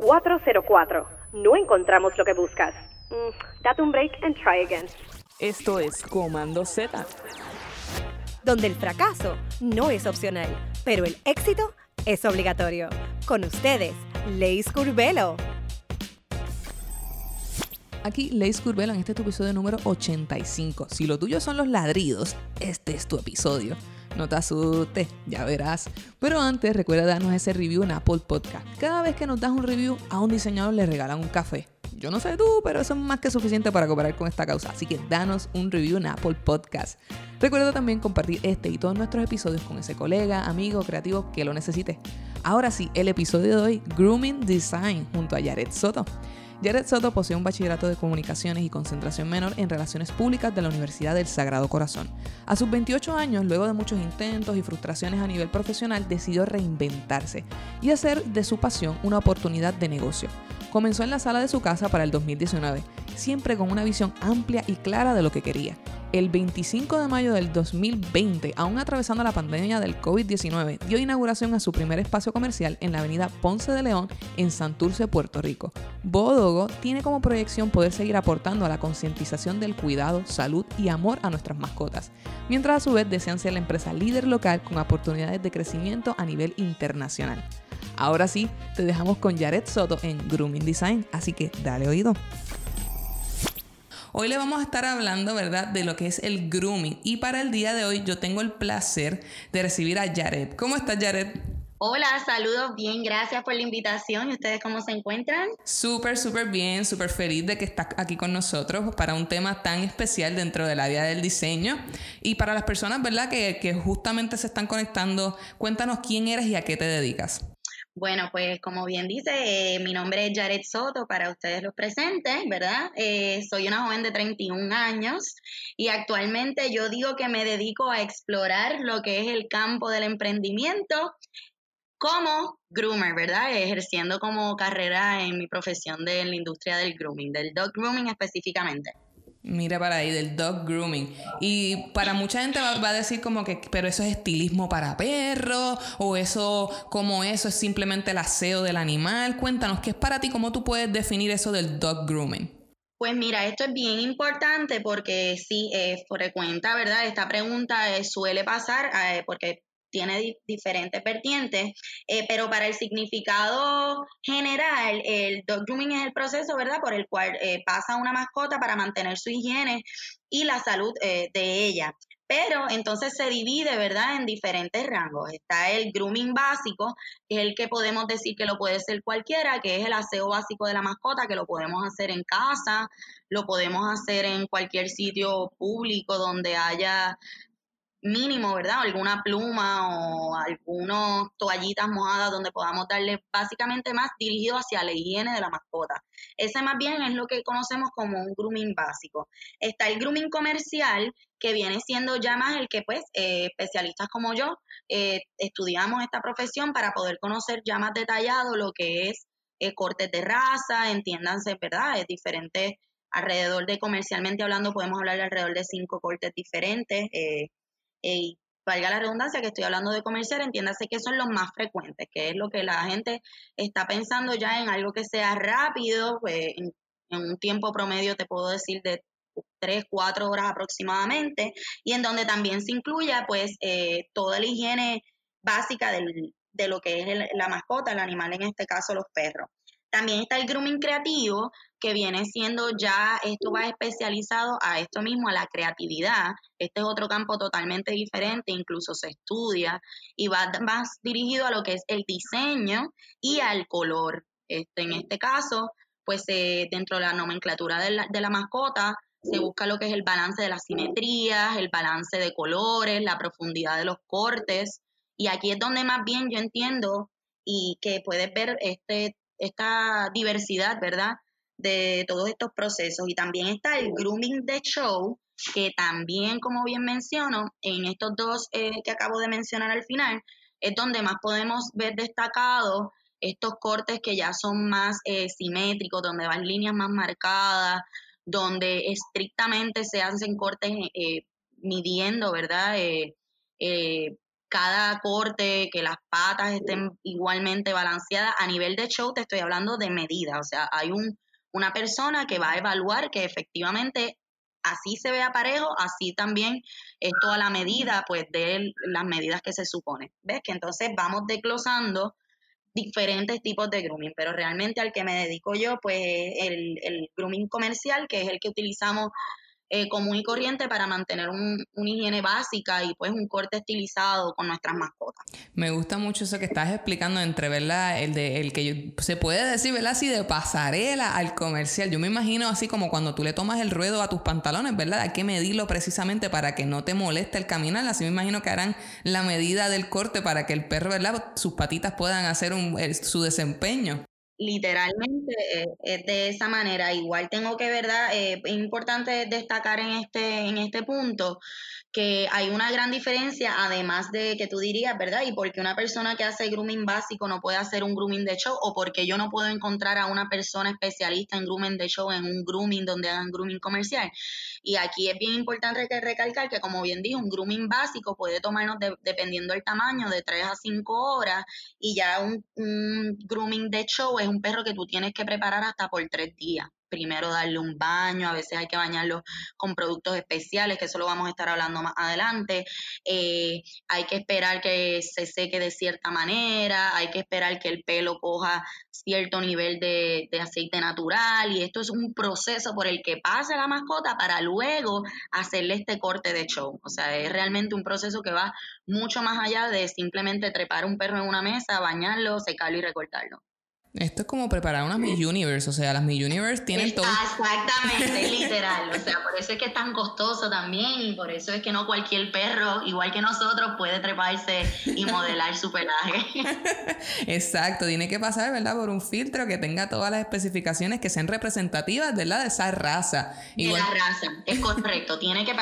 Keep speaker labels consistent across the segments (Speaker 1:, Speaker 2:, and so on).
Speaker 1: 404. No encontramos lo que buscas. Mm, date un break and try again.
Speaker 2: Esto es Comando Z.
Speaker 3: Donde el fracaso no es opcional, pero el éxito es obligatorio. Con ustedes, Leis Curvelo.
Speaker 2: Aquí Leis Curvelo en este tu episodio número 85. Si lo tuyo son los ladridos, este es tu episodio. No te asustes, ya verás. Pero antes recuerda darnos ese review en Apple Podcast. Cada vez que nos das un review, a un diseñador le regalan un café. Yo no sé tú, pero eso es más que suficiente para cooperar con esta causa. Así que danos un review en Apple Podcast. Recuerda también compartir este y todos nuestros episodios con ese colega, amigo, creativo que lo necesite. Ahora sí, el episodio de hoy, Grooming Design, junto a Jared Soto. Jared Soto posee un bachillerato de comunicaciones y concentración menor en relaciones públicas de la Universidad del Sagrado Corazón. A sus 28 años, luego de muchos intentos y frustraciones a nivel profesional, decidió reinventarse y hacer de su pasión una oportunidad de negocio. Comenzó en la sala de su casa para el 2019, siempre con una visión amplia y clara de lo que quería el 25 de mayo del 2020, aún atravesando la pandemia del COVID-19, dio inauguración a su primer espacio comercial en la avenida Ponce de León en Santurce, Puerto Rico. Bodogo tiene como proyección poder seguir aportando a la concientización del cuidado, salud y amor a nuestras mascotas, mientras a su vez desean ser la empresa líder local con oportunidades de crecimiento a nivel internacional. Ahora sí, te dejamos con Jared Soto en Grooming Design, así que dale oído. Hoy le vamos a estar hablando, ¿verdad?, de lo que es el grooming. Y para el día de hoy yo tengo el placer de recibir a Jared. ¿Cómo estás, Jared?
Speaker 4: Hola, saludos, bien, gracias por la invitación. ¿Y ustedes cómo se encuentran?
Speaker 2: Súper, súper bien, súper feliz de que estás aquí con nosotros para un tema tan especial dentro del área del diseño. Y para las personas, ¿verdad?, que, que justamente se están conectando, cuéntanos quién eres y a qué te dedicas.
Speaker 4: Bueno, pues como bien dice, eh, mi nombre es Jared Soto para ustedes los presentes, ¿verdad? Eh, soy una joven de 31 años y actualmente yo digo que me dedico a explorar lo que es el campo del emprendimiento como groomer, ¿verdad? Ejerciendo como carrera en mi profesión de la industria del grooming, del dog grooming específicamente.
Speaker 2: Mira para ahí, del dog grooming. Y para mucha gente va, a decir como que, pero eso es estilismo para perros, o eso, como eso es simplemente el aseo del animal. Cuéntanos, ¿qué es para ti? ¿Cómo tú puedes definir eso del dog grooming?
Speaker 4: Pues mira, esto es bien importante porque sí, eh, frecuenta, ¿verdad? Esta pregunta eh, suele pasar eh, porque tiene diferentes vertientes, eh, pero para el significado general, el dog grooming es el proceso, ¿verdad?, por el cual eh, pasa una mascota para mantener su higiene y la salud eh, de ella. Pero entonces se divide, ¿verdad?, en diferentes rangos. Está el grooming básico, que es el que podemos decir que lo puede ser cualquiera, que es el aseo básico de la mascota, que lo podemos hacer en casa, lo podemos hacer en cualquier sitio público donde haya mínimo, ¿verdad? Alguna pluma o algunas toallitas mojadas donde podamos darle básicamente más dirigido hacia la higiene de la mascota. Ese más bien es lo que conocemos como un grooming básico. Está el grooming comercial, que viene siendo ya más el que pues eh, especialistas como yo eh, estudiamos esta profesión para poder conocer ya más detallado lo que es eh, cortes de raza, entiéndanse, ¿verdad? Es diferente, alrededor de comercialmente hablando podemos hablar de alrededor de cinco cortes diferentes. Eh, y valga la redundancia que estoy hablando de comercial, entiéndase que son los más frecuentes, que es lo que la gente está pensando ya en algo que sea rápido, pues, en, un tiempo promedio te puedo decir de tres, cuatro horas aproximadamente, y en donde también se incluya pues eh, toda la higiene básica del, de lo que es la mascota, el animal, en este caso los perros. También está el grooming creativo, que viene siendo ya, esto va especializado a esto mismo, a la creatividad. Este es otro campo totalmente diferente, incluso se estudia y va más dirigido a lo que es el diseño y al color. Este, en este caso, pues eh, dentro de la nomenclatura de la, de la mascota, se busca lo que es el balance de las simetrías, el balance de colores, la profundidad de los cortes. Y aquí es donde más bien yo entiendo y que puedes ver este esta diversidad, ¿verdad? De todos estos procesos. Y también está el grooming de show, que también, como bien menciono, en estos dos eh, que acabo de mencionar al final, es donde más podemos ver destacados estos cortes que ya son más eh, simétricos, donde van líneas más marcadas, donde estrictamente se hacen cortes eh, midiendo, ¿verdad? cada corte, que las patas estén igualmente balanceadas. A nivel de show te estoy hablando de medida, o sea, hay un, una persona que va a evaluar que efectivamente así se vea parejo, así también es toda la medida, pues de las medidas que se supone. ¿Ves? Que entonces vamos desglosando diferentes tipos de grooming, pero realmente al que me dedico yo, pues el, el grooming comercial, que es el que utilizamos eh, común y corriente para mantener un, una higiene básica y pues un corte estilizado con nuestras mascotas.
Speaker 2: Me gusta mucho eso que estás explicando entre, ¿verdad? El de el que se puede decir, ¿verdad? Así de pasarela al comercial. Yo me imagino así como cuando tú le tomas el ruedo a tus pantalones, ¿verdad? Hay que medirlo precisamente para que no te moleste el caminar. Así me imagino que harán la medida del corte para que el perro, ¿verdad? Sus patitas puedan hacer un, su desempeño
Speaker 4: literalmente eh, es de esa manera. Igual tengo que, ¿verdad? Eh, es importante destacar en este, en este punto que hay una gran diferencia, además de que tú dirías, ¿verdad? Y porque una persona que hace grooming básico no puede hacer un grooming de show, o porque yo no puedo encontrar a una persona especialista en grooming de show en un grooming donde hagan grooming comercial. Y aquí es bien importante recalcar que, como bien dijo, un grooming básico puede tomarnos, dependiendo del tamaño, de 3 a 5 horas, y ya un, un grooming de show es un perro que tú tienes que preparar hasta por 3 días primero darle un baño, a veces hay que bañarlo con productos especiales, que eso lo vamos a estar hablando más adelante. Eh, hay que esperar que se seque de cierta manera, hay que esperar que el pelo coja cierto nivel de, aceite natural y esto es un proceso por el que pasa la mascota para luego hacerle este corte de show. O sea, es realmente un proceso que va mucho más allá de simplemente trepar un perro en una mesa, bañarlo, secarlo y recortarlo.
Speaker 2: Esto es como preparar una Miss Universe, o sea, las Miss Universe tienen todo.
Speaker 4: Exactamente, literal. O sea, por eso es que es tan costoso también y por eso es que no cualquier perro, igual que nosotros, puede treparse y modelar su pelaje.
Speaker 2: Exacto, tiene que pasar, ¿verdad? Por un filtro que tenga todas las especificaciones que sean representativas, ¿verdad? De esa raza.
Speaker 4: De la raza, es correcto. tiene que,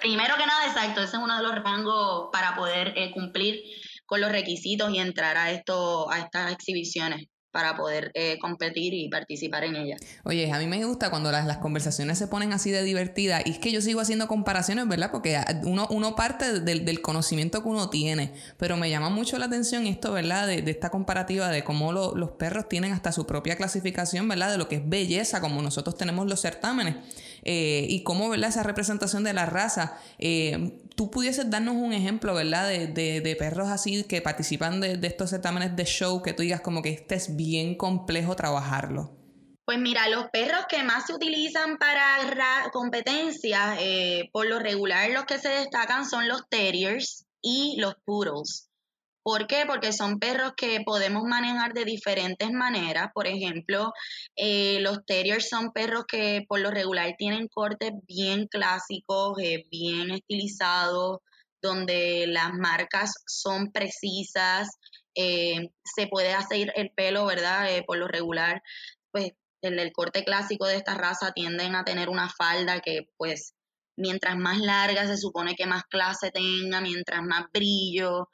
Speaker 4: primero que nada, exacto, ese es uno de los rangos para poder eh, cumplir con los requisitos y entrar a esto, a estas exhibiciones para poder eh, competir y participar en ella.
Speaker 2: Oye, a mí me gusta cuando las, las, conversaciones se ponen así de divertidas y es que yo sigo haciendo comparaciones, ¿verdad? Porque uno, uno parte del, del conocimiento que uno tiene, pero me llama mucho la atención esto, ¿verdad? De, de esta comparativa de cómo los perros tienen hasta su propia clasificación, ¿verdad? De lo que es belleza, como nosotros tenemos los certámenes. Eh, y cómo, ¿verdad? Esa representación de la raza. Eh, tú pudieses darnos un ejemplo, ¿verdad? De, de, de perros así que participan de, de, estos certámenes de show que tú digas como que este es bien complejo trabajarlo.
Speaker 4: Pues mira, los perros que más se utilizan para competencias, eh, por lo regular los que se destacan son los terriers y los poodles. ¿Por qué? Porque son perros que podemos manejar de diferentes maneras. Por ejemplo, eh, los terriers son perros que por lo regular tienen cortes bien clásicos, eh, bien estilizados, donde las marcas son precisas. Eh, se puede hacer el pelo, ¿verdad? por lo regular, pues el, el corte clásico de esta raza tienden a tener una falda que pues mientras más larga se supone que más clase tenga, mientras más brillo.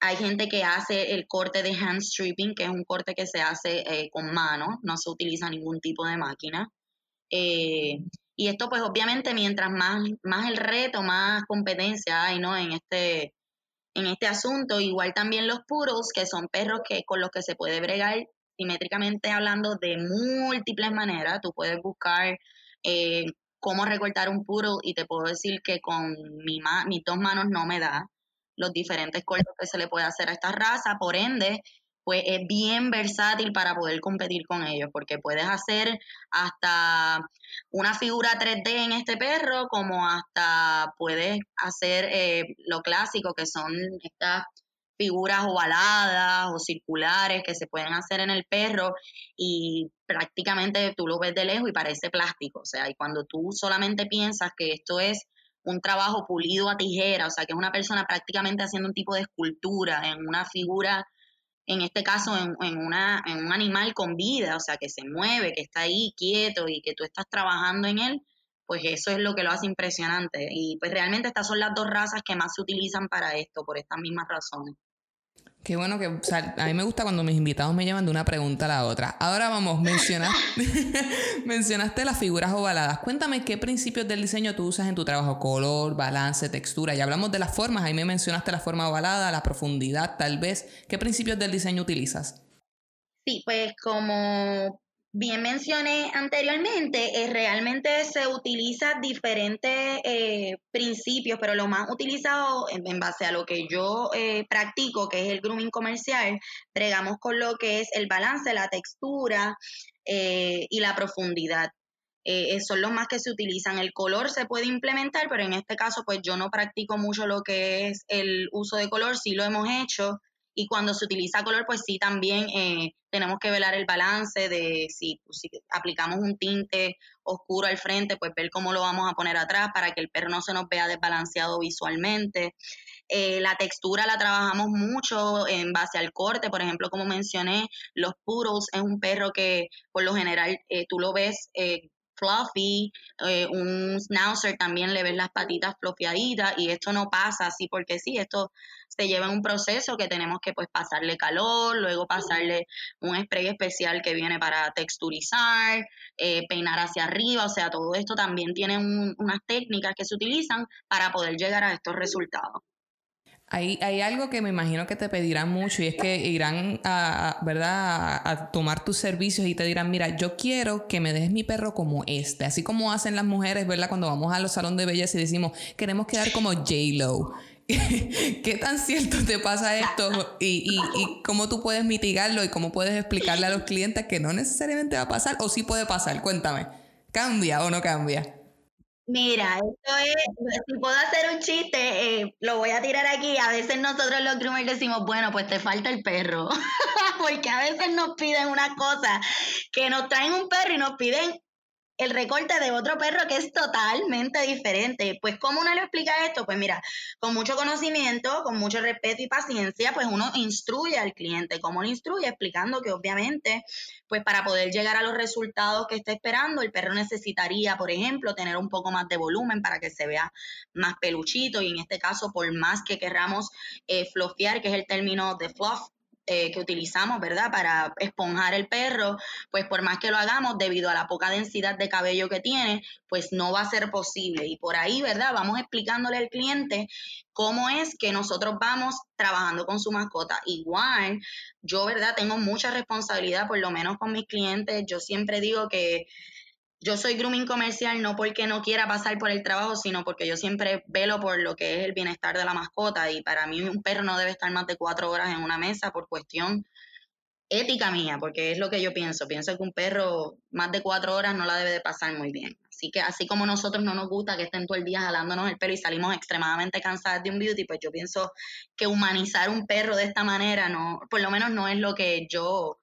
Speaker 4: Hay gente que hace el corte de hand stripping, que es un corte que se hace eh, con mano, no se utiliza ningún tipo de máquina. Eh, y esto pues obviamente mientras más, más el reto, más competencia hay ¿no? en, este, en este asunto. Igual también los puros, que son perros que, con los que se puede bregar simétricamente hablando de múltiples maneras. Tú puedes buscar eh, cómo recortar un puro y te puedo decir que con mi mis dos manos no me da los diferentes cortes que se le puede hacer a esta raza, por ende, pues es bien versátil para poder competir con ellos, porque puedes hacer hasta una figura 3D en este perro, como hasta puedes hacer eh, lo clásico, que son estas figuras ovaladas o circulares que se pueden hacer en el perro y prácticamente tú lo ves de lejos y parece plástico, o sea, y cuando tú solamente piensas que esto es un trabajo pulido a tijera, o sea, que es una persona prácticamente haciendo un tipo de escultura en una figura, en este caso en, en, una, en un animal con vida, o sea, que se mueve, que está ahí quieto y que tú estás trabajando en él, pues eso es lo que lo hace impresionante. Y pues realmente estas son las dos razas que más se utilizan para esto, por estas mismas razones.
Speaker 2: Qué bueno que, o sea, a mí me gusta cuando mis invitados me llevan de una pregunta a la otra. Ahora vamos, mencionaste, mencionaste las figuras ovaladas. Cuéntame qué principios del diseño tú usas en tu trabajo, color, balance, textura. Ya hablamos de las formas, ahí me mencionaste la forma ovalada, la profundidad, tal vez. ¿Qué principios del diseño utilizas?
Speaker 4: Sí, pues como bien mencioné anteriormente, eh, realmente se utiliza diferentes eh, principios, pero lo más utilizado en, base a lo que yo eh, practico, que es el grooming comercial, bregamos con lo que es el balance, la textura y la profundidad. son los más que se utilizan. El color se puede implementar, pero en este caso, pues yo no practico mucho lo que es el uso de color, sí lo hemos hecho, y cuando se utiliza color, pues sí, también eh, tenemos que velar el balance de si, aplicamos un tinte oscuro al frente, pues ver cómo lo vamos a poner atrás para que el perro no se nos vea desbalanceado visualmente. Eh, la textura la trabajamos mucho en base al corte, por ejemplo, como mencioné, los puros es un perro que por lo general eh, tú lo ves fluffy, un schnauzer también le ves las patitas flofiaditas y esto no pasa así porque sí, esto se lleva un proceso que tenemos que pues pasarle calor, luego pasarle un spray especial que viene para texturizar, eh, peinar hacia arriba, o sea, todo esto también tiene unas técnicas que se utilizan para poder llegar a estos resultados.
Speaker 2: Hay, hay, algo que me imagino que te pedirán mucho y es que irán a, ¿verdad? A, tomar tus servicios y te dirán, mira, yo quiero que me dejes mi perro como este, así como hacen las mujeres, ¿verdad? Cuando vamos a los salones de belleza y decimos, queremos quedar como J-Lo. ¿Qué tan cierto te pasa esto y, cómo tú puedes mitigarlo y cómo puedes explicarle a los clientes que no necesariamente va a pasar o sí puede pasar? Cuéntame, ¿cambia o no cambia?
Speaker 4: Mira, esto es, si puedo hacer un chiste, eh, lo voy a tirar aquí. A veces nosotros los groomers decimos, bueno, pues te falta el perro. Porque a veces nos piden una cosa, que nos traen un perro y nos piden el recorte de otro perro que es totalmente diferente. Pues, ¿cómo uno le explica esto? Pues mira, con mucho conocimiento, con mucho respeto y paciencia, pues uno instruye al cliente. ¿Cómo lo instruye? Explicando que obviamente, pues para poder llegar a los resultados que está esperando, el perro necesitaría, por ejemplo, tener un poco más de volumen para que se vea más peluchito y en este caso, por más que querramos eh, que es el término de fluff, eh, que utilizamos, ¿verdad? Para esponjar el perro, pues por más que lo hagamos, debido a la poca densidad de cabello que tiene, pues no va a ser posible. Y por ahí, ¿verdad? Vamos explicándole al cliente cómo es que nosotros vamos trabajando con su mascota. Igual, yo, ¿verdad? Tengo mucha responsabilidad, por lo menos con mis clientes. Yo siempre digo que yo soy grooming comercial no porque no quiera pasar por el trabajo, sino porque yo siempre velo por lo que es el bienestar de la mascota y para mí un perro no debe estar más de cuatro horas en una mesa por cuestión ética mía, porque es lo que yo pienso. Pienso que un perro más de cuatro horas no la debe de pasar muy bien. Así que así como nosotros no nos gusta que estén todo el día jalándonos el pelo y salimos extremadamente cansadas de un beauty, pues yo pienso que humanizar un perro de esta manera, no, por lo menos no es lo que yo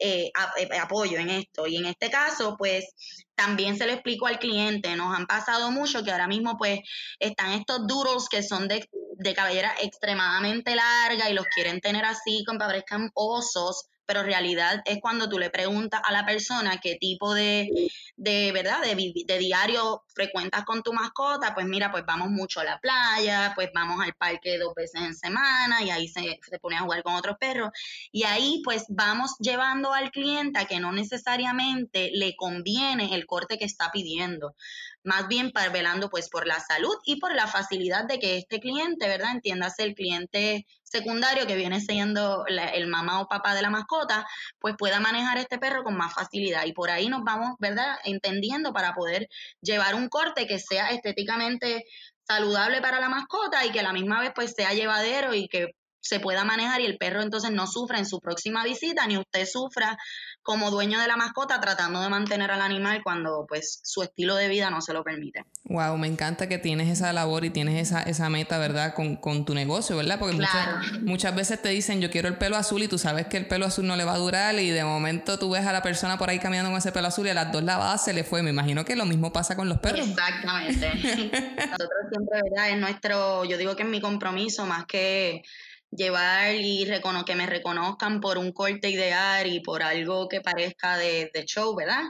Speaker 4: eh, eh, apoyo en esto. Y en este caso, pues también se lo explico al cliente. Nos han pasado mucho que ahora mismo, pues, están estos duros que son de, de cabellera extremadamente larga y los quieren tener así, con parezcan osos pero en realidad es cuando tú le preguntas a la persona qué tipo de, de ¿verdad? De, diario frecuentas con tu mascota, pues mira, pues vamos mucho a la playa, pues vamos al parque dos veces en semana y ahí se, se pone a jugar con otros perros. Y ahí pues vamos llevando al cliente a que no necesariamente le conviene el corte que está pidiendo más bien velando pues por la salud y por la facilidad de que este cliente, ¿verdad? Entiéndase el cliente secundario que viene siendo el mamá o papá de la mascota, pues pueda manejar este perro con más facilidad. Y por ahí nos vamos, ¿verdad? Entendiendo para poder llevar un corte que sea estéticamente saludable para la mascota y que a la misma vez pues sea llevadero y que se pueda manejar y el perro entonces no sufra en su próxima visita, ni usted sufra como dueño de la mascota tratando de mantener al animal cuando pues su estilo de vida no se lo permite.
Speaker 2: Wow, me encanta que tienes esa labor y tienes esa, esa meta, ¿verdad? Con, con tu negocio, ¿verdad? Porque muchas, muchas veces te dicen yo quiero el pelo azul y tú sabes que el pelo azul no le va a durar y de momento tú ves a la persona por ahí caminando con ese pelo azul y a las dos lavadas se le fue. Me imagino que lo mismo pasa con los perros.
Speaker 4: Exactamente. Nosotros siempre, ¿verdad? Es nuestro, yo digo que es mi compromiso más que llevar y que me reconozcan por un corte ideal y por algo que parezca de, show, ¿verdad?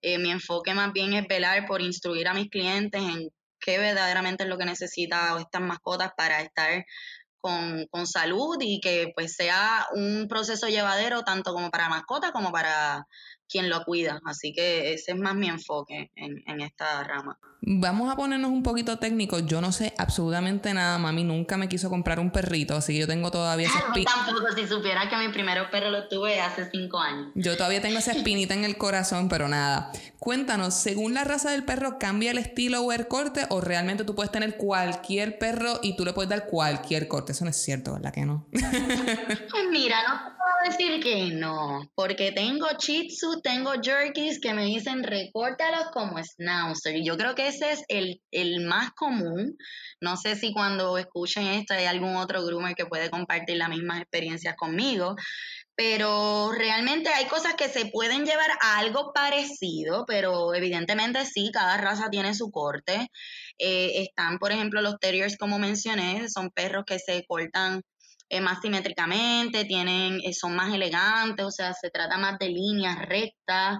Speaker 4: Eh, mi enfoque más bien es velar por instruir a mis clientes en qué verdaderamente es lo que necesitan estas mascotas para estar con, con, salud y que pues sea un proceso llevadero tanto como para mascota como para quien lo cuida. Así que ese es más mi enfoque en, en esta rama.
Speaker 2: Vamos a ponernos un poquito técnicos. Yo no sé absolutamente nada. Mami nunca me quiso comprar un perrito, así que yo tengo todavía esa
Speaker 4: espinita. tampoco, si supiera que mi primer perro lo tuve hace cinco años.
Speaker 2: Yo todavía tengo esa espinita en el corazón, pero nada. Cuéntanos, según la raza del perro, ¿cambia el estilo o el corte? ¿O realmente tú puedes tener cualquier perro y tú le puedes dar cualquier corte? Eso no es cierto, ¿verdad que no?
Speaker 4: pues mira, no te puedo decir que no, porque tengo Shih Tzu, tengo Jerkies que me dicen recórtalos como Schnauzer. Y yo creo que es el, el, más común. No sé si cuando escuchen esto hay algún otro groomer que puede compartir las mismas experiencias conmigo, pero realmente hay cosas que se pueden llevar a algo parecido, pero evidentemente sí, cada raza tiene su corte. Eh, están, por ejemplo, los terriers, como mencioné, son perros que se cortan eh, más simétricamente, tienen, eh, son más elegantes, o sea, se trata más de líneas rectas.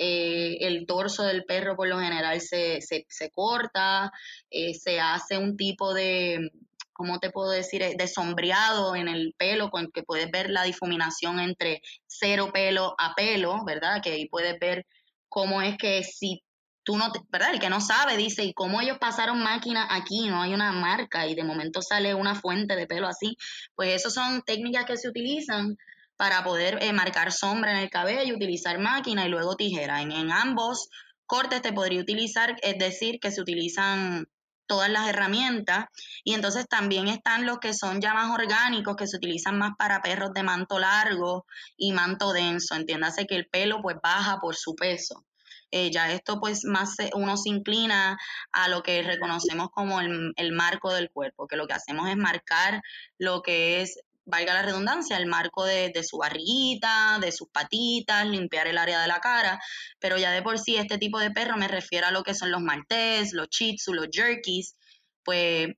Speaker 4: Eh, el torso del perro por lo general se, se, se corta, eh, se hace un tipo de, ¿cómo te puedo decir? De sombreado en el pelo, con que puedes ver la difuminación entre cero pelo a pelo, ¿verdad? Que ahí puedes ver cómo es que si tú no, ¿verdad? El que no sabe dice, ¿y cómo ellos pasaron máquina aquí? No hay una marca y de momento sale una fuente de pelo así. Pues eso son técnicas que se utilizan para poder eh, marcar sombra en el cabello, utilizar máquina y luego tijera. En, en ambos cortes te podría utilizar, es decir, que se utilizan todas las herramientas y entonces también están los que son ya más orgánicos que se utilizan más para perros de manto largo y manto denso, entiéndase que el pelo pues baja por su peso. Eh, ya esto pues más uno se inclina a lo que reconocemos como el, el, marco del cuerpo, que lo que hacemos es marcar lo que es valga la redundancia, el marco de, su barriguita, de sus patitas, limpiar el área de la cara, pero ya de por sí este tipo de perro me refiero a lo que son los maltés, los chitsu, los jerkies, pues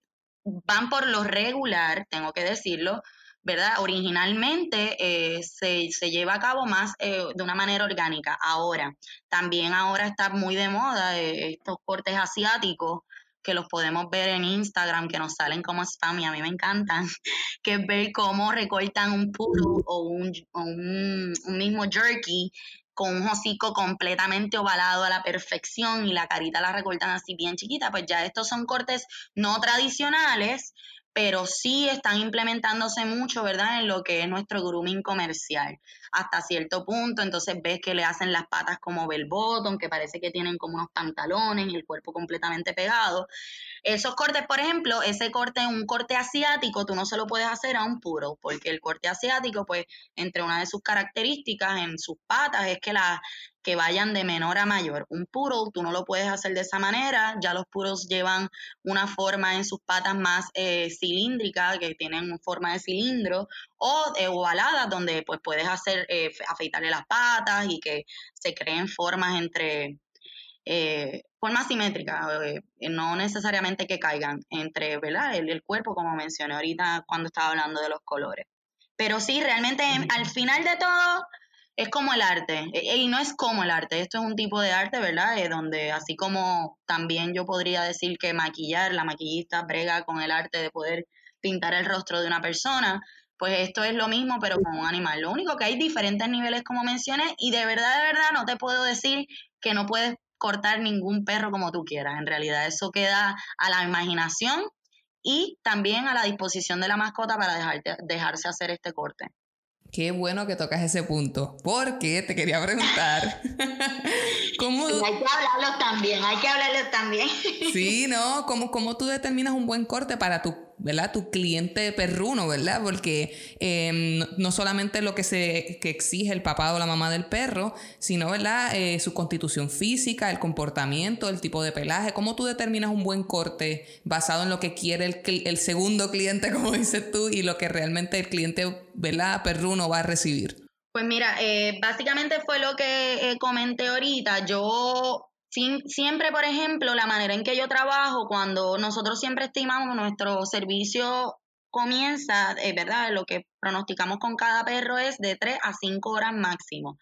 Speaker 4: van por lo regular, tengo que decirlo, ¿verdad? Originalmente eh, se, lleva a cabo más eh, de una manera orgánica. Ahora, también ahora está muy de moda eh, estos cortes asiáticos que los podemos ver en Instagram, que nos salen como spam y a mí me encantan, que es ver cómo recortan un puro o un, un, mismo jerky con un hocico completamente ovalado a la perfección y la carita la recortan así bien chiquita, pues ya estos son cortes no tradicionales, pero sí están implementándose mucho, ¿verdad? En lo que es nuestro grooming comercial, hasta cierto punto. Entonces ves que le hacen las patas como bell bottom, que parece que tienen como unos pantalones y el cuerpo completamente pegado. Esos cortes, por ejemplo, ese corte, un corte asiático, tú no se lo puedes hacer a un puro, porque el corte asiático, pues, entre una de sus características en sus patas es que la, que vayan de menor a mayor. Un puro, tú no lo puedes hacer de esa manera, ya los puros llevan una forma en sus patas más eh, cilíndrica, que tienen forma de cilindro, o eh, ovaladas, donde pues puedes hacer, eh, afeitarle las patas y que se creen formas entre, eh, formas simétricas, no necesariamente que caigan entre, ¿verdad? El, el cuerpo, como mencioné ahorita cuando estaba hablando de los colores. Pero sí, realmente al final de todo, es como el arte, e, y no es como el arte, esto es un tipo de arte, ¿verdad? Eh, donde así como también yo podría decir que maquillar, la maquillista brega con el arte de poder pintar el rostro de una persona, pues esto es lo mismo, pero con un animal. Lo único que hay diferentes niveles, como mencioné, y de verdad, de verdad, no te puedo decir que no puedes cortar ningún perro como tú quieras. En realidad, eso queda a la imaginación y también a la disposición de la mascota para dejarte, dejarse hacer este corte.
Speaker 2: Qué bueno que tocas ese punto, porque te quería preguntar.
Speaker 4: ¿cómo... hay que hablarlo también, hay que hablarlo también.
Speaker 2: sí, ¿no? ¿Cómo, ¿Cómo tú determinas un buen corte para tu ¿verdad? Tu cliente perruno, ¿verdad? Porque em, no solamente lo que se que exige el papá o la mamá del perro, sino, ¿verdad? Eh, su constitución física, el comportamiento, el tipo de pelaje. ¿Cómo tú determinas un buen corte basado en lo que quiere el, el segundo cliente, como dices tú, y lo que realmente el cliente, ¿verdad? Perruno va a recibir?
Speaker 4: Pues mira, eh, básicamente fue lo que eh, comenté ahorita. Yo siempre, por ejemplo, la manera en que yo trabajo, cuando nosotros siempre estimamos nuestro servicio comienza, es ¿verdad? Lo que pronosticamos con cada perro es de 3 a 5 horas máximo.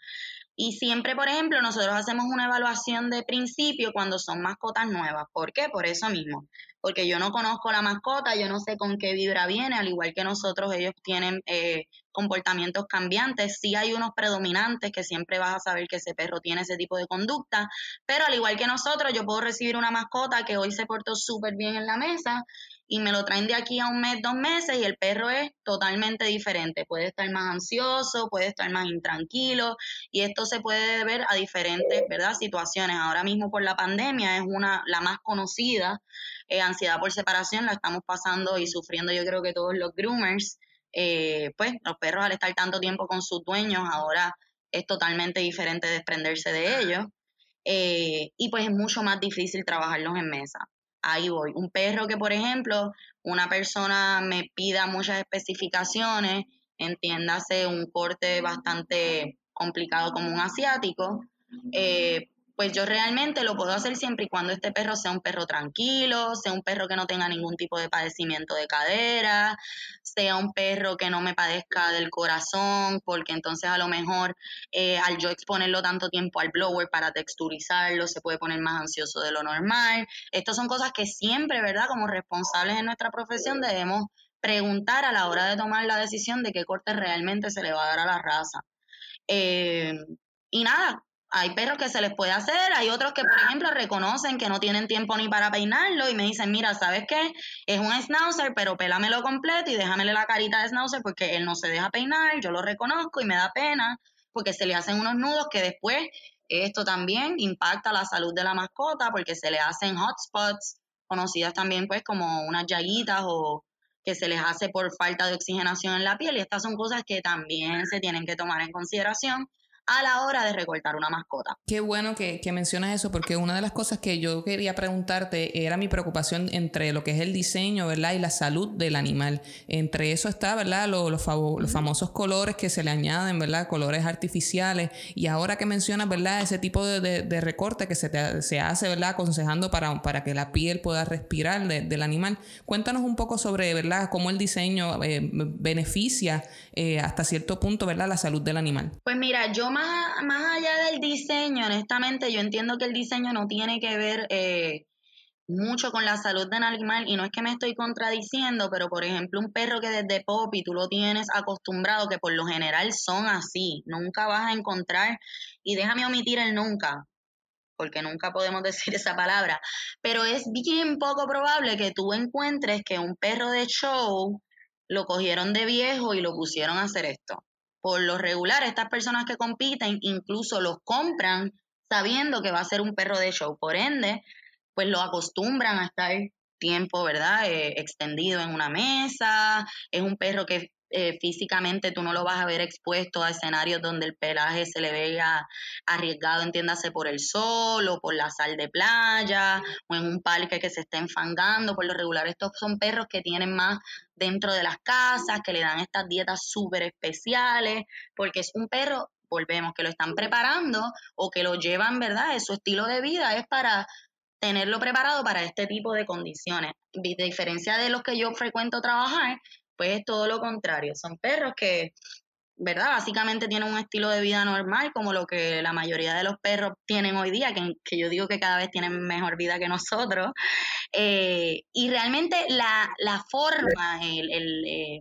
Speaker 4: Y siempre, por ejemplo, nosotros hacemos una evaluación de principio cuando son mascotas nuevas. ¿Por qué? Por eso mismo. Porque yo no conozco la mascota, yo no sé con qué vibra viene, al igual que nosotros, ellos tienen eh, comportamientos cambiantes. Sí hay unos predominantes que siempre vas a saber que ese perro tiene ese tipo de conducta, pero al igual que nosotros, yo puedo recibir una mascota que hoy se portó súper bien en la mesa y me lo traen de aquí a un mes, dos meses y el perro es totalmente diferente. Puede estar más ansioso, puede estar más intranquilo y esto se puede ver a diferentes ¿verdad? situaciones. Ahora mismo por la pandemia es una la más conocida, eh, ansiedad por separación, la estamos pasando y sufriendo yo creo que todos los groomers. Eh, pues los perros al estar tanto tiempo con sus dueños ahora es totalmente diferente desprenderse de ellos. Eh, y pues es mucho más difícil trabajarlos en mesa ahí voy. Un perro que, por ejemplo, una persona me pida muchas especificaciones, entiéndase un corte bastante complicado como un asiático, eh, pues yo realmente lo puedo hacer siempre y cuando este perro sea un perro tranquilo, sea un perro que no tenga ningún tipo de padecimiento de cadera, sea un perro que no me padezca del corazón, porque entonces a lo mejor eh, al yo exponerlo tanto tiempo al blower para texturizarlo, se puede poner más ansioso de lo normal. Estas son cosas que siempre, ¿verdad? Como responsables en nuestra profesión debemos preguntar a la hora de tomar la decisión de qué corte realmente se le va a dar a la raza. Eh, y nada, hay perros que se les puede hacer, hay otros que, por ejemplo, reconocen que no tienen tiempo ni para peinarlo y me dicen, mira, ¿sabes qué? Es un schnauzer, pero pélamelo completo y déjamele la carita de schnauzer porque él no se deja peinar, yo lo reconozco y me da pena porque se le hacen unos nudos que después esto también impacta la salud de la mascota porque se le hacen hotspots, conocidas también pues como unas llaguitas o que se les hace por falta de oxigenación en la piel y estas son cosas que también se tienen que tomar en consideración a la hora de recortar una mascota.
Speaker 2: Qué bueno que, mencionas eso, porque una de las cosas que yo quería preguntarte era mi preocupación entre lo que es el diseño, ¿verdad? Y la salud del animal. Entre eso está, ¿verdad? Los, los, famosos colores que se le añaden, ¿verdad? Colores artificiales. Y ahora que mencionas, ¿verdad? Ese tipo de, recorte que se, se hace, ¿verdad? Aconsejando para, para que la piel pueda respirar del animal. Cuéntanos un poco sobre, ¿verdad? Cómo el diseño eh, beneficia eh, hasta cierto punto, ¿verdad? La salud del animal.
Speaker 4: Pues mira, yo más, allá del diseño, honestamente, yo entiendo que el diseño no tiene que ver eh, mucho con la salud del animal y no es que me estoy contradiciendo, pero por ejemplo un perro que desde Poppy tú lo tienes acostumbrado, que por lo general son así, nunca vas a encontrar, y déjame omitir el nunca, porque nunca podemos decir esa palabra, pero es bien poco probable que tú encuentres que un perro de show lo cogieron de viejo y lo pusieron a hacer esto por lo regular, estas personas que compiten incluso los compran sabiendo que va a ser un perro de show. Por ende, pues lo acostumbran a estar tiempo, ¿verdad? Eh, extendido en una mesa. Es un perro que eh, físicamente tú no lo vas a ver expuesto a escenarios donde el pelaje se le vea arriesgado, entiéndase, por el sol o por la sal de playa o en un parque que se esté enfangando. Por lo regular, estos son perros que tienen más dentro de las casas, que le dan estas dietas súper especiales, porque es un perro, volvemos, que lo están preparando o que lo llevan, ¿verdad? Es su estilo de vida, es para tenerlo preparado para este tipo de condiciones. De diferencia de los que yo frecuento trabajar, pues es todo lo contrario. Son perros que, ¿verdad? Básicamente tienen un estilo de vida normal, como lo que la mayoría de los perros tienen hoy día, que, yo digo que cada vez tienen mejor vida que nosotros. Eh, y realmente la, forma, el, el eh,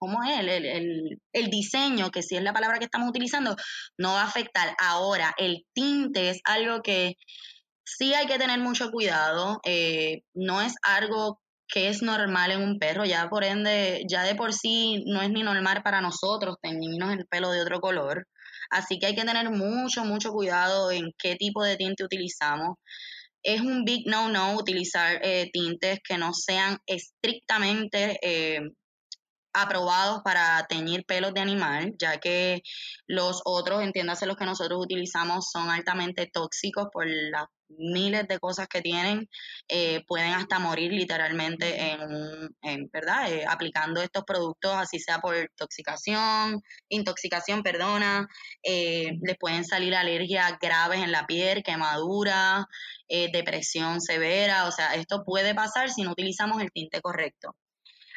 Speaker 4: ¿cómo es? El, el, diseño, que si es la palabra que estamos utilizando, no va a afectar. Ahora, el tinte es algo que sí hay que tener mucho cuidado. Eh, no es algo que es normal en un perro, ya por ende, ya de por sí no es ni normal para nosotros tenernos el pelo de otro color. Así que hay que tener mucho, mucho cuidado en qué tipo de tinte utilizamos. Es un big no-no utilizar eh, tintes que no sean estrictamente eh, aprobados para teñir pelos de animal, ya que los otros, entiéndase los que nosotros utilizamos, son altamente tóxicos por las miles de cosas que tienen, eh, pueden hasta morir literalmente en, en ¿verdad? Eh, aplicando estos productos, así sea por intoxicación, intoxicación, perdona, eh, les pueden salir alergias graves en la piel, quemadura, depresión severa, o sea, esto puede pasar si no utilizamos el tinte correcto.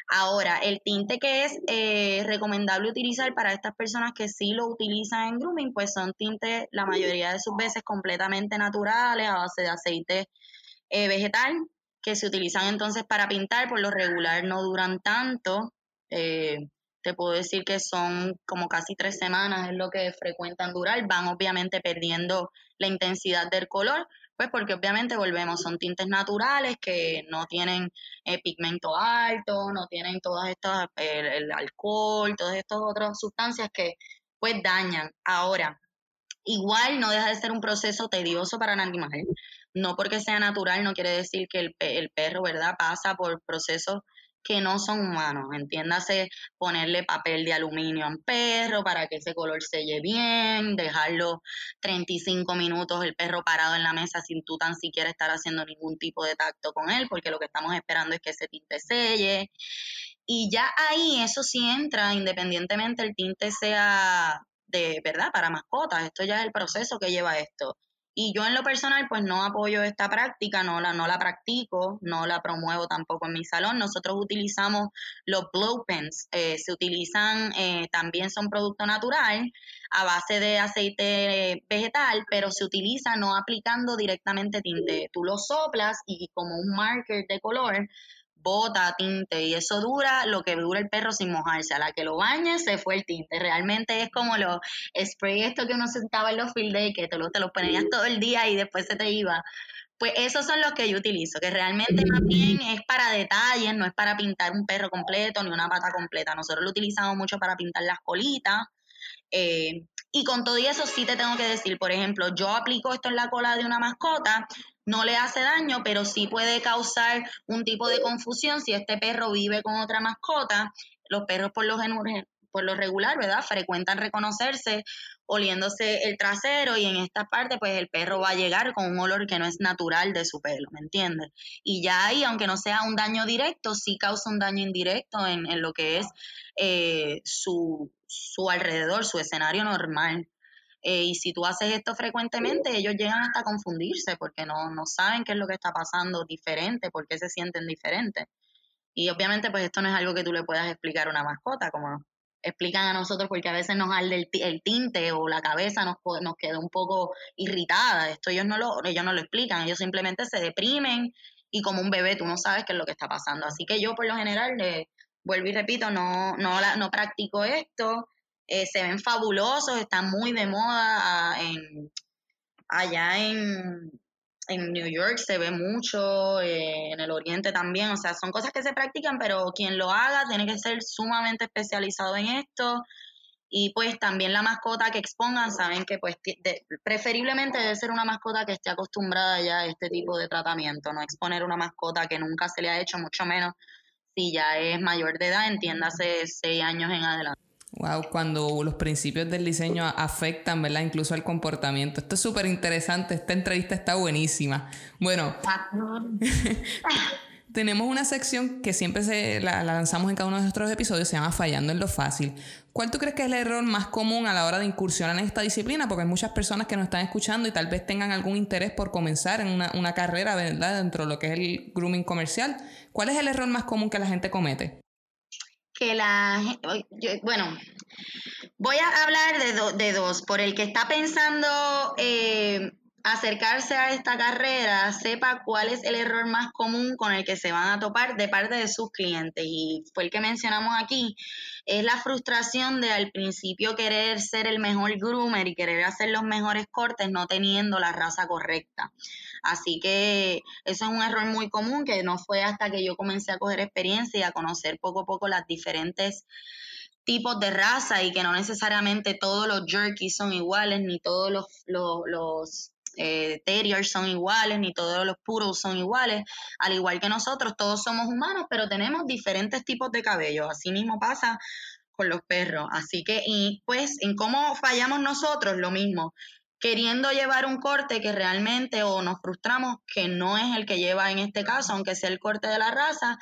Speaker 4: Ahora, el tinte que es eh, recomendable utilizar para estas personas que sí lo utilizan en grooming, pues son tintes la mayoría de sus veces completamente naturales, a base de aceite eh, vegetal, que se utilizan entonces para pintar, por lo regular no duran tanto. Eh, te puedo decir que son como casi tres semanas, es lo que frecuentan durar, van obviamente perdiendo la intensidad del color, pues porque obviamente volvemos, son tintes naturales que no tienen eh, pigmento alto, no tienen todas estas, el, alcohol, todas estas otras sustancias que pues dañan. Ahora, igual no deja de ser un proceso tedioso para el animal. No porque sea natural no quiere decir que el, el perro, ¿verdad?, pasa por procesos que no son humanos. Entiéndase ponerle papel de aluminio a un perro para que ese color selle bien, dejarlo 35 minutos el perro parado en la mesa sin tú tan siquiera estar haciendo ningún tipo de tacto con él, porque lo que estamos esperando es que ese tinte selle. Y ya ahí eso sí entra, independientemente el tinte sea de verdad para mascotas. Esto ya es el proceso que lleva esto. Y yo en lo personal, pues no apoyo esta práctica, no la, no la practico, no la promuevo tampoco en mi salón. Nosotros utilizamos los blow pens, eh, se utilizan, eh, también son producto natural a base de aceite vegetal, pero se utiliza no aplicando directamente tinte. Tú lo soplas y como un marker de color, bota tinte y eso dura lo que dura el perro sin mojarse. A la que lo bañe se fue el tinte. Realmente es como los spray esto que uno sentaba en los field day que te los, te los ponías todo el día y después se te iba. Pues esos son los que yo utilizo, que realmente más bien es para detalles, no es para pintar un perro completo ni una pata completa. Nosotros lo utilizamos mucho para pintar las colitas. Eh, y con todo eso sí te tengo que decir, por ejemplo, yo aplico esto en la cola de una mascota no le hace daño, pero sí puede causar un tipo de confusión si este perro vive con otra mascota. Los perros por lo, por lo regular, ¿verdad? Frecuentan reconocerse oliéndose el trasero y en esta parte pues el perro va a llegar con un olor que no es natural de su pelo, ¿me entiendes? Y ya ahí, aunque no sea un daño directo, sí causa un daño indirecto en, en lo que es eh, su, su alrededor, su escenario normal. Eh, y si tú haces esto frecuentemente, ellos llegan hasta confundirse porque no, no saben qué es lo que está pasando diferente, por qué se sienten diferentes. Y obviamente, pues esto no es algo que tú le puedas explicar a una mascota, como explican a nosotros, porque a veces nos arde el, tinte o la cabeza nos, nos queda un poco irritada. Esto ellos no, lo, ellos no lo explican, ellos simplemente se deprimen y como un bebé tú no sabes qué es lo que está pasando. Así que yo por lo general, vuelvo y repito, no, no, no practico esto. Eh, se ven fabulosos, están muy de moda en, allá en, en New York se ve mucho, eh, en el Oriente también, o sea, son cosas que se practican, pero quien lo haga tiene que ser sumamente especializado en esto. Y pues también la mascota que expongan, saben que pues preferiblemente debe ser una mascota que esté acostumbrada ya a este tipo de tratamiento, no exponer una mascota que nunca se le ha hecho, mucho menos si ya es mayor de edad, entiéndase seis años en adelante.
Speaker 2: Wow, cuando los principios del diseño afectan, ¿verdad? Incluso al comportamiento. Esto es súper interesante, esta entrevista está buenísima. Bueno, tenemos una sección que siempre se la, lanzamos en cada uno de nuestros episodios, se llama Fallando en lo Fácil. ¿Cuál tú crees que es el error más común a la hora de incursionar en esta disciplina? Porque hay muchas personas que nos están escuchando y tal vez tengan algún interés por comenzar en una, una carrera, ¿verdad? Dentro de lo que es el grooming comercial. ¿Cuál es el error más común que la gente comete?
Speaker 4: La bueno voy a hablar de, de, dos. Por el que está pensando eh, acercarse a esta carrera sepa cuál es el error más común con el que se van a topar de parte de sus clientes. Y fue el que mencionamos aquí es la frustración de al principio querer ser el mejor groomer y querer hacer los mejores cortes no teniendo la raza correcta Así que eso es un error muy común que no fue hasta que yo comencé a coger experiencia y a conocer poco a poco las diferentes tipos de raza y que no necesariamente todos los jerkies son iguales, ni todos los, los, eh, terriers son iguales, ni todos los puros son iguales. Al igual que nosotros, todos somos humanos, pero tenemos diferentes tipos de cabello. Así mismo pasa con los perros. Así que, y pues, en cómo fallamos nosotros, lo mismo queriendo llevar un corte que realmente o nos frustramos que no es el que lleva en este caso, aunque sea el corte de la raza,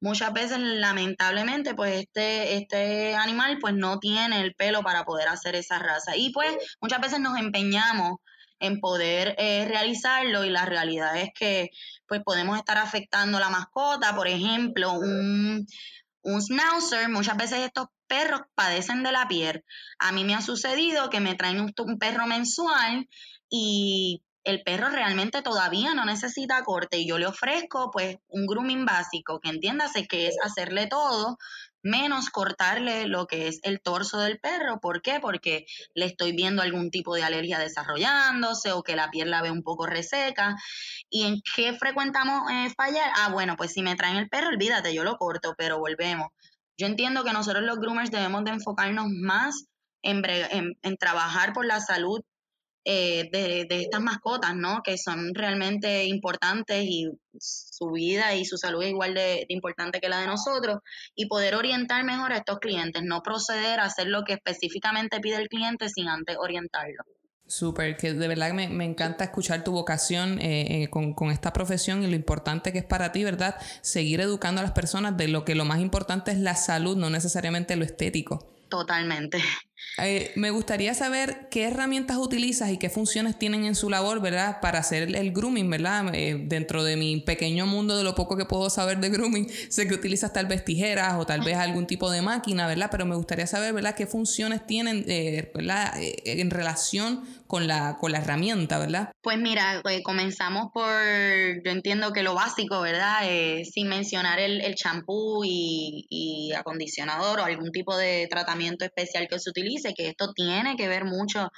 Speaker 4: muchas veces lamentablemente pues este, este animal pues no tiene el pelo para poder hacer esa raza. Y pues muchas veces nos empeñamos en poder eh, realizarlo y la realidad es que pues podemos estar afectando la mascota, por ejemplo, un, un schnauzer, muchas veces estos perros padecen de la piel. A mí me ha sucedido que me traen un, perro mensual y el perro realmente todavía no necesita corte y yo le ofrezco pues un grooming básico que entiéndase que es hacerle todo menos cortarle lo que es el torso del perro. ¿Por qué? Porque le estoy viendo algún tipo de alergia desarrollándose o que la piel la ve un poco reseca. ¿Y en qué frecuentamos eh, fallar? Ah, bueno, pues si me traen el perro, olvídate, yo lo corto, pero volvemos. Yo entiendo que nosotros los groomers debemos de enfocarnos más en, en trabajar por la salud eh, de, estas mascotas, ¿no? Que son realmente importantes y su vida y su salud es igual de, importante que la de nosotros y poder orientar mejor a estos clientes, no proceder a hacer lo que específicamente pide el cliente sin antes orientarlo.
Speaker 2: Súper, que de verdad me, me, encanta escuchar tu vocación eh, eh, con, con, esta profesión y lo importante que es para ti, ¿verdad? Seguir educando a las personas de lo que lo más importante es la salud, no necesariamente lo estético.
Speaker 4: Totalmente.
Speaker 2: Eh, me gustaría saber qué herramientas utilizas y qué funciones tienen en su labor, ¿verdad? Para hacer el grooming, ¿verdad? Eh, dentro de mi pequeño mundo de lo poco que puedo saber de grooming, sé que utilizas tal vez tijeras o tal vez algún tipo de máquina, ¿verdad? Pero me gustaría saber, ¿verdad? ¿Qué funciones tienen, eh, ¿verdad? en relación con la, con la herramienta, ¿verdad?
Speaker 4: Pues mira, comenzamos por, yo entiendo que lo básico, ¿verdad? sin mencionar el champú y, y acondicionador o algún tipo de tratamiento especial que se utilice que esto tiene que ver mucho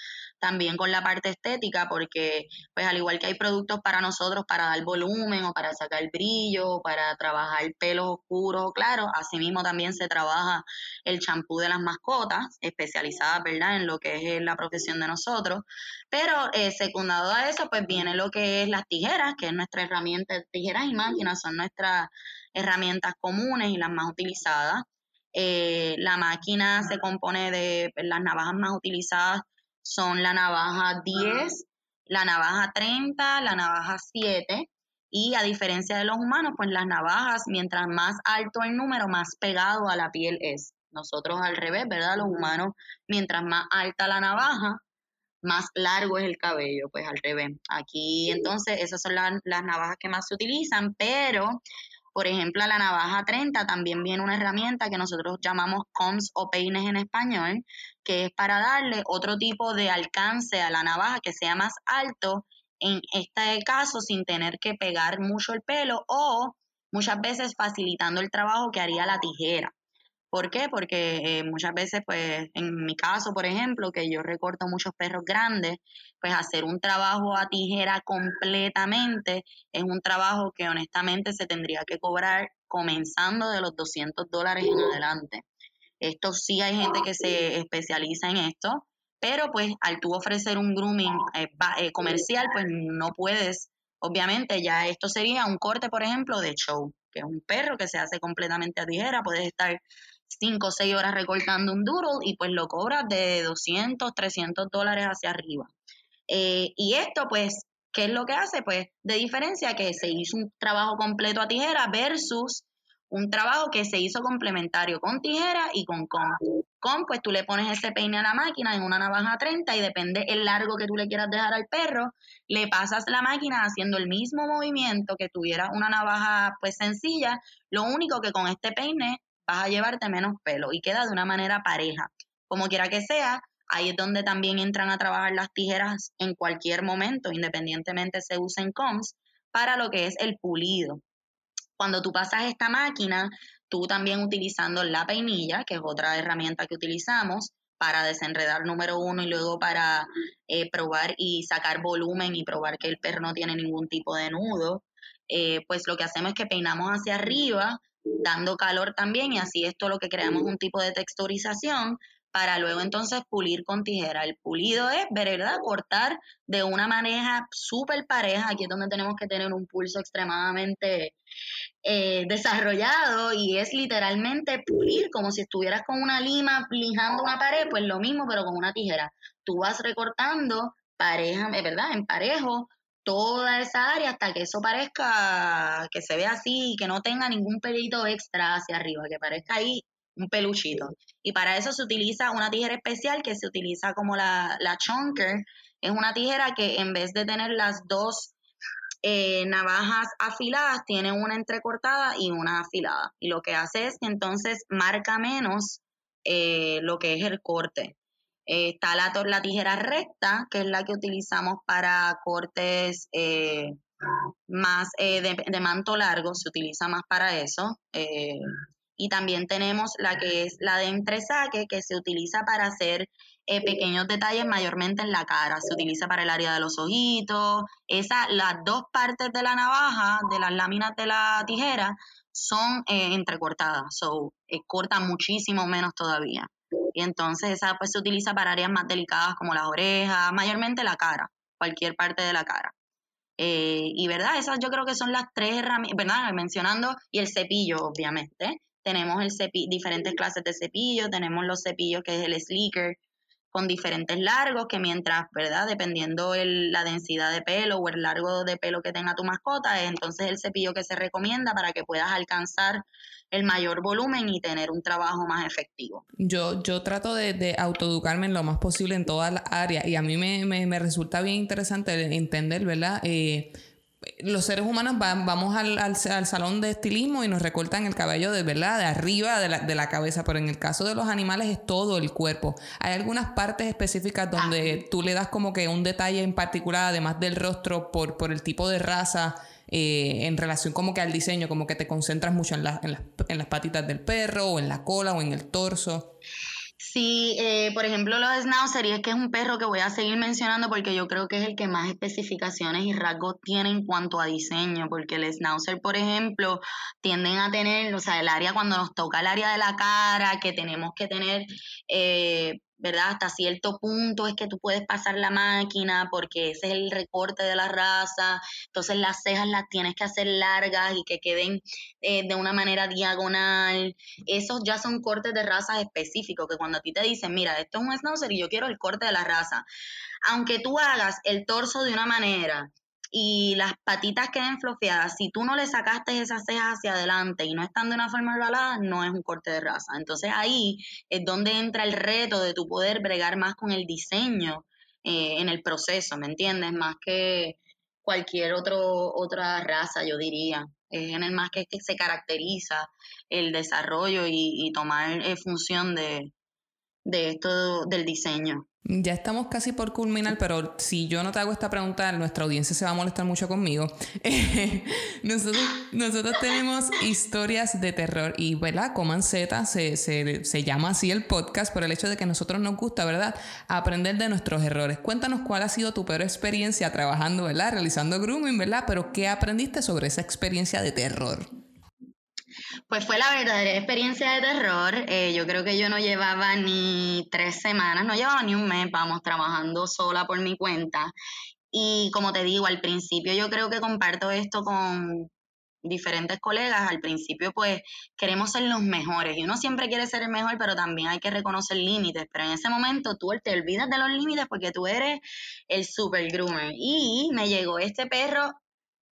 Speaker 4: también con la parte estética, porque pues al igual que hay productos para nosotros para dar volumen o para sacar brillo, para trabajar pelos oscuros o claros, asimismo también se trabaja el champú de las mascotas, especializada, ¿verdad?, en lo que es eh, la profesión de nosotros, pero eh, secundado a eso, pues viene lo que es las tijeras, que es nuestra herramienta, tijeras y máquinas son nuestras herramientas comunes y las más utilizadas. Eh, la máquina se compone de pues, las navajas más utilizadas son la navaja 10, la navaja 30, la navaja 7 y a diferencia de los humanos, pues las navajas, mientras más alto el número, más pegado a la piel es. Nosotros al revés, ¿verdad? Los humanos, mientras más alta la navaja, más largo es el cabello, pues al revés. Aquí entonces esas son las, las navajas que más se utilizan, pero por ejemplo, a la navaja 30 también viene una herramienta que nosotros llamamos coms o peines en español, que es para darle otro tipo de alcance a la navaja que sea más alto, en este caso sin tener que pegar mucho el pelo o muchas veces facilitando el trabajo que haría la tijera. ¿Por qué? Porque eh, muchas veces, pues, en mi caso, por ejemplo, que yo recorto muchos perros grandes, pues hacer un trabajo a tijera completamente es un trabajo que honestamente se tendría que cobrar comenzando de los 200 dólares en adelante. Esto sí hay gente que se especializa en esto, pero pues al tú ofrecer un grooming eh, eh, comercial, pues no puedes, obviamente ya esto sería un corte, por ejemplo, de show, que es un perro que se hace completamente a tijera, puedes estar 5 o 6 horas recortando un doodle y pues lo cobras de 200, 300 dólares hacia arriba. Eh, y esto pues, ¿qué es lo que hace? Pues de diferencia que se hizo un trabajo completo a tijera versus un trabajo que se hizo complementario con tijera y con con. Con, pues tú le pones ese peine a la máquina en una navaja 30 y depende el largo que tú le quieras dejar al perro, le pasas la máquina haciendo el mismo movimiento que tuviera una navaja pues sencilla, lo único que con este peine vas a llevarte menos pelo y queda de una manera pareja. Como quiera que sea, ahí es donde también entran a trabajar las tijeras en cualquier momento, independientemente se usen coms, para lo que es el pulido. Cuando tú pasas esta máquina, tú también utilizando la peinilla, que es otra herramienta que utilizamos para desenredar número uno y luego para eh, probar y sacar volumen y probar que el perro no tiene ningún tipo de nudo, eh, pues lo que hacemos es que peinamos hacia arriba dando calor también y así esto lo que creamos un tipo de texturización para luego entonces pulir con tijera. El pulido es, ¿verdad? Cortar de una manera súper pareja. Aquí es donde tenemos que tener un pulso extremadamente eh, desarrollado y es literalmente pulir, como si estuvieras con una lima lijando una pared, pues lo mismo, pero con una tijera. Tú vas recortando pareja, ¿verdad? En parejo toda esa área hasta que eso parezca, que se vea así, que no tenga ningún pelito extra hacia arriba, que parezca ahí un peluchito. Y para eso se utiliza una tijera especial que se utiliza como la, la chunker. Es una tijera que en vez de tener las dos eh, navajas afiladas tienen una entrecortada y una afilada. Y lo que hace es que entonces marca menos eh, lo que es el corte. Eh, está la, tijera recta, que es la que utilizamos para cortes más de, de, manto largo, se utiliza más para eso. y también tenemos la que es la de entresaque, que se utiliza para hacer eh, pequeños detalles mayormente en la cara. Se utiliza para el área de los ojitos. Esa, las dos partes de la navaja, de las láminas de la tijera, son eh, entrecortadas. So, eh, corta muchísimo menos todavía. Y entonces esa pues se utiliza para áreas más delicadas como las orejas, mayormente la cara, cualquier parte de la cara. y verdad, esas yo creo que son las tres herramientas, ¿verdad? Mencionando, y el cepillo, obviamente. Tenemos el cepi diferentes clases de cepillo, tenemos los cepillos que es el sleeker, con diferentes largos que mientras, ¿verdad? Dependiendo el, la densidad de pelo o el largo de pelo que tenga tu mascota, es entonces el cepillo que se recomienda para que puedas alcanzar el mayor volumen y tener un trabajo más efectivo.
Speaker 2: Yo, yo trato de, autoeducarme en lo más posible en todas las áreas y a mí me, me, me resulta bien interesante entender, ¿verdad? Eh, los seres humanos vamos al, al, salón de estilismo y nos recortan el cabello de verdad, de arriba de la, de la, cabeza, pero en el caso de los animales es todo el cuerpo. Hay algunas partes específicas donde ah. tú le das como que un detalle en particular, además del rostro, por, por el tipo de raza, eh, en relación como que al diseño, como que te concentras mucho en, en, las, en las patitas del perro o en la cola o en el torso.
Speaker 4: Sí, eh, por ejemplo, los Schnauzer, y es que es un perro que voy a seguir mencionando porque yo creo que es el que más especificaciones y rasgos tiene en cuanto a diseño, porque el Schnauzer, por ejemplo, tienden a tener, o sea, el área cuando nos toca el área de la cara, que tenemos que tener eh, ¿verdad? Hasta cierto punto es que tú puedes pasar la máquina porque ese es el recorte de la raza, entonces las cejas las tienes que hacer largas y que queden eh, de una manera diagonal. Esos ya son cortes de raza específicos, que cuando a ti te dicen, mira, esto es un schnauzer y yo quiero el corte de la raza, aunque tú hagas el torso de una manera y las patitas queden flofiadas, si tú no le sacaste esas cejas hacia adelante y no están de una forma ovalada, no es un corte de raza. Entonces ahí es donde entra el reto de tu poder bregar más con el diseño eh, en el proceso, ¿me entiendes? Más que cualquier otro, otra raza, yo diría. Es en el más que, se caracteriza el desarrollo y, tomar eh, función de, de esto del diseño.
Speaker 2: Ya estamos casi por culminar, pero si yo no te hago esta pregunta, nuestra audiencia se va a molestar mucho conmigo. nosotros, nosotros tenemos historias de terror y, ¿verdad? Coman Z se, se, se, llama así el podcast por el hecho de que a nosotros nos gusta, ¿verdad? Aprender de nuestros errores. Cuéntanos cuál ha sido tu peor experiencia trabajando, ¿verdad? Realizando grooming, ¿verdad? Pero ¿qué aprendiste sobre esa experiencia de terror?
Speaker 4: Pues fue la verdadera experiencia de terror. Eh, yo creo que yo no llevaba ni tres semanas, no llevaba ni un mes, vamos, trabajando sola por mi cuenta. Y como te digo, al principio yo creo que comparto esto con diferentes colegas. Al principio, pues, queremos ser los mejores. Y uno siempre quiere ser el mejor, pero también hay que reconocer límites. Pero en ese momento tú te olvidas de los límites porque tú eres el super groomer. Y me llegó este perro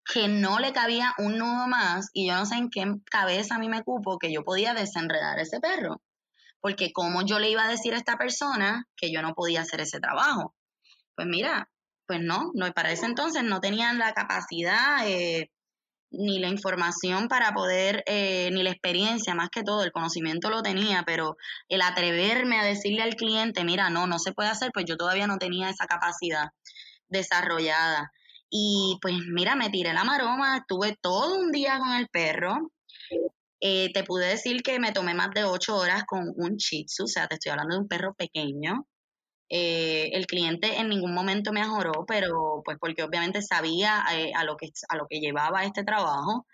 Speaker 4: que no le cabía un nudo más y yo no sé en qué cabeza a mí me cupo que yo podía desenredar ese perro. Porque cómo yo le iba a decir a esta persona que yo no podía hacer ese trabajo. Pues mira, pues no, no para ese entonces no tenían la capacidad eh, ni la información para poder, eh, ni la experiencia, más que todo, el conocimiento lo tenía, pero el atreverme a decirle al cliente, mira, no, no se puede hacer, pues yo todavía no tenía esa capacidad desarrollada. Y pues mira, me tiré la maroma, estuve todo un día con el perro. Eh, te pude decir que me tomé más de ocho horas con un Shih Tzu, o sea, te estoy hablando de un perro pequeño. Eh, el cliente en ningún momento me ajoró, pero pues porque obviamente sabía eh, a, lo que, a lo que llevaba este trabajo.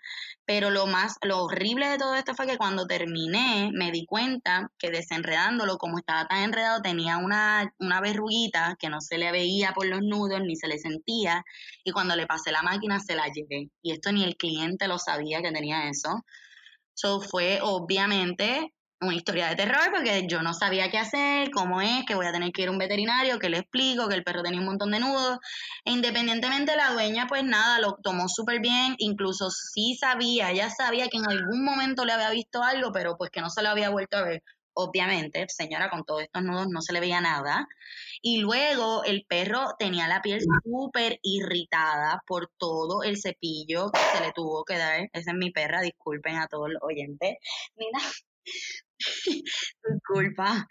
Speaker 4: Pero lo más, lo horrible de todo esto fue que cuando terminé me di cuenta que desenredándolo, como estaba tan enredado, tenía una, una verruguita que no se le veía por los nudos ni se le sentía. Y cuando le pasé la máquina se la llevé. Y esto ni el cliente lo sabía que tenía eso. So fue obviamente una historia de terror porque yo no sabía qué hacer, cómo es, que voy a tener que ir a un veterinario, que le explico, que el perro tenía un montón de nudos. E independientemente la dueña, pues nada, lo tomó súper bien, incluso sí sabía, ella sabía que en algún momento le había visto algo, pero pues que no se lo había vuelto a ver. Obviamente, señora, con todos estos nudos no se le veía nada. Y luego el perro tenía la piel súper irritada por todo el cepillo que se le tuvo que dar. Esa es mi perra, disculpen a todos los oyentes. Mira, disculpa.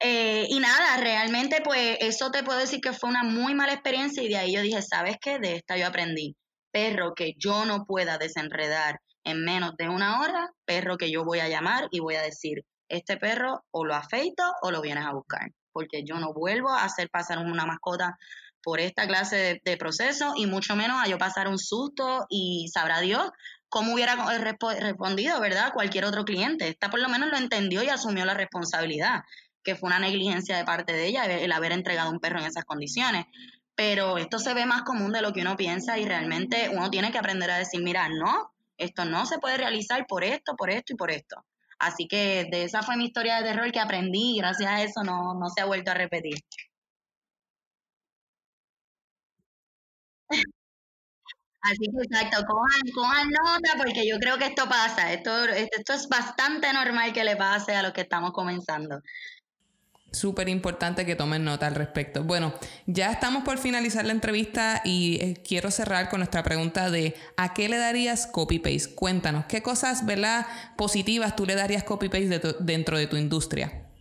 Speaker 4: Eh, y nada, realmente pues eso te puedo decir que fue una muy mala experiencia y de ahí yo dije, ¿sabes qué? De esta yo aprendí. Perro que yo no pueda desenredar en menos de una hora, perro que yo voy a llamar y voy a decir, este perro o lo afeito o lo vienes a buscar, porque yo no vuelvo a hacer pasar una mascota por esta clase de, proceso y mucho menos a yo pasar un susto y sabrá Dios cómo hubiera respondido, ¿verdad? Cualquier otro cliente. Esta por lo menos lo entendió y asumió la responsabilidad, que fue una negligencia de parte de ella el haber entregado un perro en esas condiciones. Pero esto se ve más común de lo que uno piensa y realmente uno tiene que aprender a decir, mira, no, esto no se puede realizar por esto, por esto y por esto. Así que de esa fue mi historia de terror que aprendí y gracias a eso no, no se ha vuelto a repetir. Así que exacto, cojan, cojan nota porque yo creo que esto pasa, esto, esto es bastante normal que le pase a los que estamos comenzando.
Speaker 2: Súper importante que tomen nota al respecto. Bueno, ya estamos por finalizar la entrevista y eh, quiero cerrar con nuestra pregunta de ¿a qué le darías copy-paste? Cuéntanos, ¿qué cosas ¿verdad? positivas tú le darías copy-paste dentro de tu industria?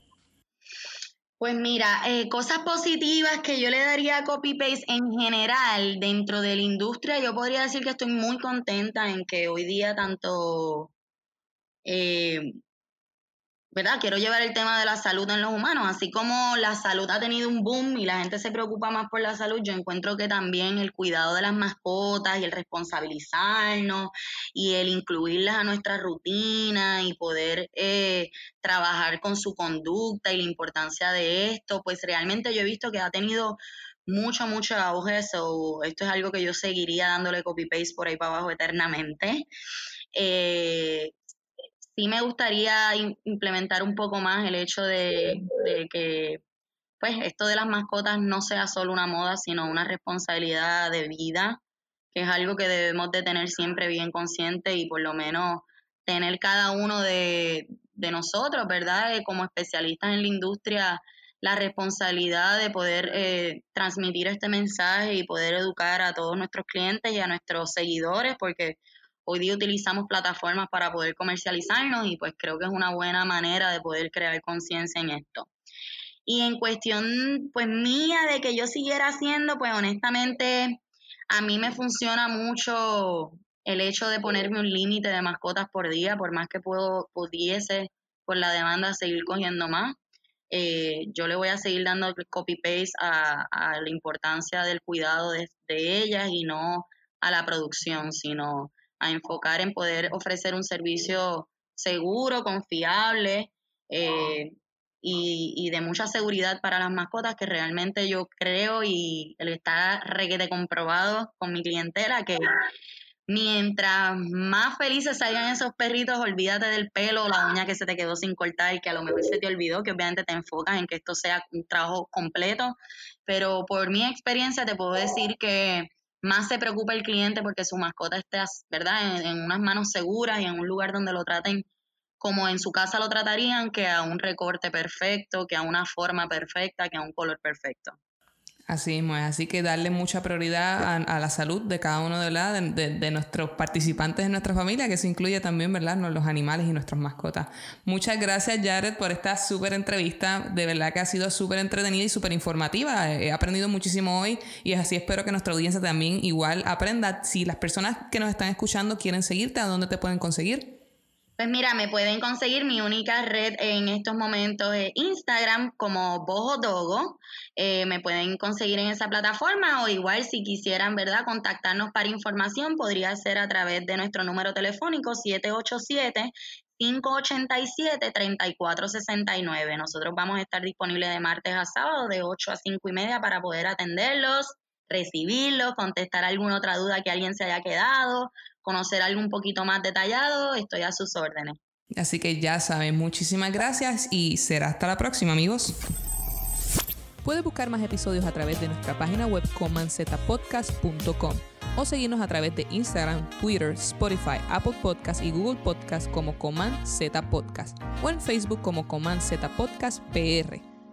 Speaker 4: Pues mira, eh, cosas positivas que yo le daría copy-paste en general dentro de la industria, yo podría decir que estoy muy contenta en que hoy día tanto... Eh, ¿verdad? Quiero llevar el tema de la salud en los humanos, así como la salud ha tenido un boom y la gente se preocupa más por la salud, yo encuentro que también el cuidado de las mascotas y el responsabilizarnos y el incluirlas a nuestra rutina y poder eh, trabajar con su conducta y la importancia de esto, pues realmente yo he visto que ha tenido mucho, mucho auge, eso esto es algo que yo seguiría dándole copy-paste por ahí para abajo eternamente. Eh, sí me gustaría implementar un poco más el hecho de, que pues esto de las mascotas no sea solo una moda, sino una responsabilidad de vida, que es algo que debemos de tener siempre bien consciente y por lo menos tener cada uno de, nosotros, ¿verdad? Eh, como especialistas en la industria, la responsabilidad de poder eh, transmitir este mensaje y poder educar a todos nuestros clientes y a nuestros seguidores, porque Hoy día utilizamos plataformas para poder comercializarnos y pues creo que es una buena manera de poder crear conciencia en esto. Y en cuestión pues mía de que yo siguiera haciendo, pues honestamente a mí me funciona mucho el hecho de ponerme un límite de mascotas por día, por más que puedo, pudiese por la demanda seguir cogiendo más. Eh, yo le voy a seguir dando copy-paste a, la importancia del cuidado de, de ellas y no a la producción, sino a enfocar en poder ofrecer un servicio seguro, confiable eh, y, de mucha seguridad para las mascotas, que realmente yo creo y está requete comprobado con mi clientela que mientras más felices salgan esos perritos, olvídate del pelo la uña que se te quedó sin cortar, y que a lo mejor se te olvidó, que obviamente te enfocas en que esto sea un trabajo completo, pero por mi experiencia te puedo decir que más se preocupa el cliente porque su mascota esté, ¿verdad?, en, unas manos seguras y en un lugar donde lo traten como en su casa lo tratarían, que a un recorte perfecto, que a una forma perfecta, que a un color perfecto.
Speaker 2: Así mismo es, así que darle mucha prioridad a, la salud de cada uno de, la, de, nuestros participantes en nuestra familia, que eso incluye también, ¿verdad?, los animales y nuestras mascotas. Muchas gracias, Jared, por esta súper entrevista. De verdad que ha sido súper entretenida y súper informativa. He aprendido muchísimo hoy y así espero que nuestra audiencia también igual aprenda. Si las personas que nos están escuchando quieren seguirte, ¿a dónde te pueden conseguir?
Speaker 4: Pues mira, me pueden conseguir mi única red en estos momentos es Instagram como Bojo Dogo. Eh, me pueden conseguir en esa plataforma o igual si quisieran, ¿verdad?, contactarnos para información, podría ser a través de nuestro número telefónico 787 587-3469. Nosotros vamos a estar disponibles de martes a sábado de 8 a 5 y media para poder atenderlos, recibirlos, contestar alguna otra duda que alguien se haya quedado, conocer algo un poquito más detallado, estoy a sus órdenes.
Speaker 2: Así que ya saben, muchísimas gracias y será hasta la próxima amigos. Puedes buscar más episodios a través de nuestra página web comanzetapodcast.com o seguirnos a través de Instagram, Twitter, Spotify, Apple Podcast y Google Podcast como Coman Z Podcast o en Facebook como Coman Z Podcast PR.